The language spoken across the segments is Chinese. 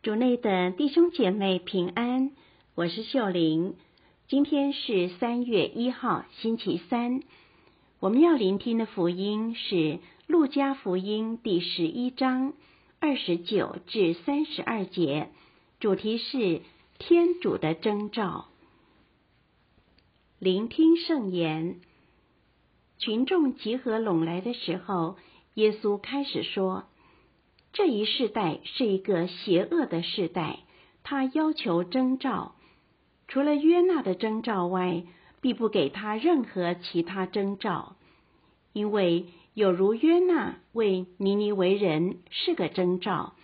主内的弟兄姐妹平安，我是秀玲。今天是三月一号，星期三。我们要聆听的福音是《路加福音》第十一章二十九至三十二节，主题是天主的征兆。聆听圣言，群众集合拢来的时候，耶稣开始说。这一世代是一个邪恶的世代，他要求征兆，除了约纳的征兆外，必不给他任何其他征兆，因为有如约纳为尼尼微人是个征兆，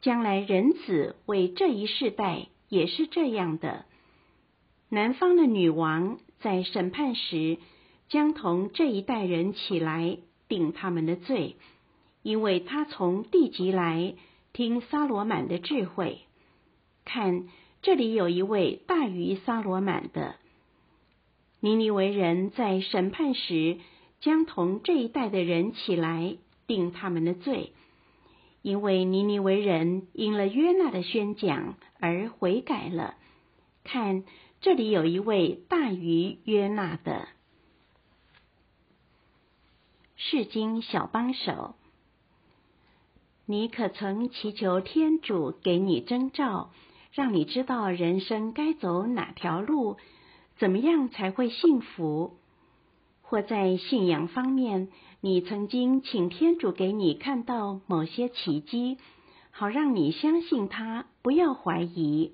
将来人子为这一世代也是这样的。南方的女王在审判时，将同这一代人起来定他们的罪。因为他从地极来听萨罗满的智慧，看这里有一位大于萨罗满的。尼尼微人在审判时将同这一代的人起来定他们的罪，因为尼尼微人因了约纳的宣讲而悔改了。看这里有一位大于约纳的。世经小帮手。你可曾祈求天主给你征兆，让你知道人生该走哪条路，怎么样才会幸福？或在信仰方面，你曾经请天主给你看到某些奇迹，好让你相信他，不要怀疑。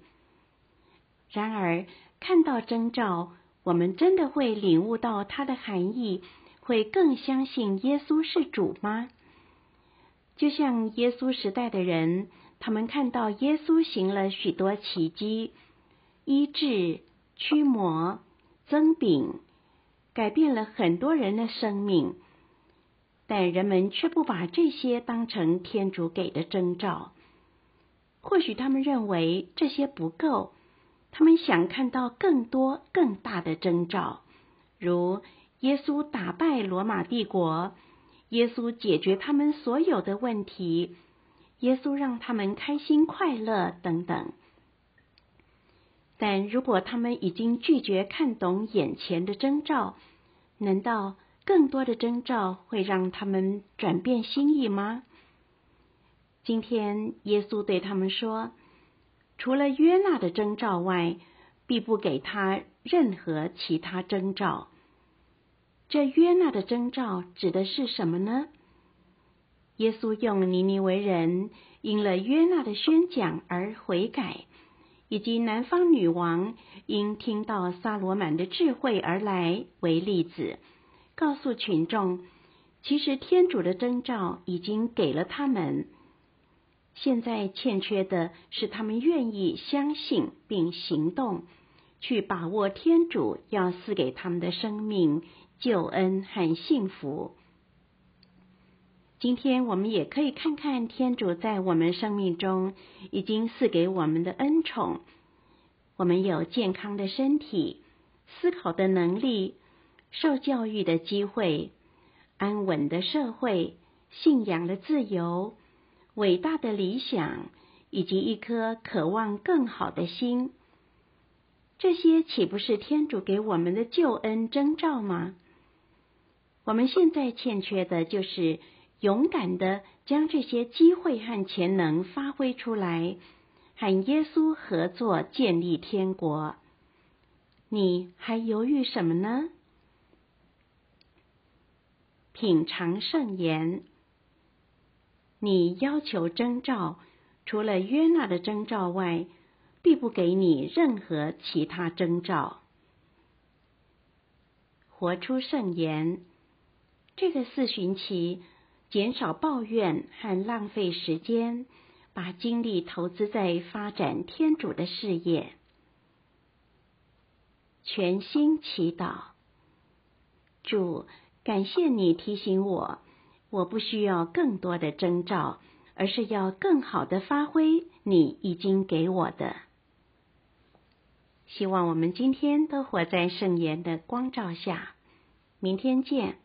然而，看到征兆，我们真的会领悟到它的含义，会更相信耶稣是主吗？就像耶稣时代的人，他们看到耶稣行了许多奇迹，医治、驱魔、增饼，改变了很多人的生命，但人们却不把这些当成天主给的征兆。或许他们认为这些不够，他们想看到更多、更大的征兆，如耶稣打败罗马帝国。耶稣解决他们所有的问题，耶稣让他们开心快乐等等。但如果他们已经拒绝看懂眼前的征兆，难道更多的征兆会让他们转变心意吗？今天耶稣对他们说：“除了约纳的征兆外，必不给他任何其他征兆。”这约纳的征兆指的是什么呢？耶稣用尼尼微人因了约纳的宣讲而悔改，以及南方女王因听到撒罗满的智慧而来为例子，告诉群众，其实天主的征兆已经给了他们，现在欠缺的是他们愿意相信并行动，去把握天主要赐给他们的生命。救恩和幸福。今天我们也可以看看天主在我们生命中已经赐给我们的恩宠。我们有健康的身体、思考的能力、受教育的机会、安稳的社会、信仰的自由、伟大的理想，以及一颗渴望更好的心。这些岂不是天主给我们的救恩征兆吗？我们现在欠缺的就是勇敢地将这些机会和潜能发挥出来，和耶稣合作建立天国。你还犹豫什么呢？品尝圣言。你要求征兆，除了约纳的征兆外，必不给你任何其他征兆。活出圣言。这个四旬期，减少抱怨和浪费时间，把精力投资在发展天主的事业。全心祈祷，主，感谢你提醒我，我不需要更多的征兆，而是要更好的发挥你已经给我的。希望我们今天都活在圣言的光照下。明天见。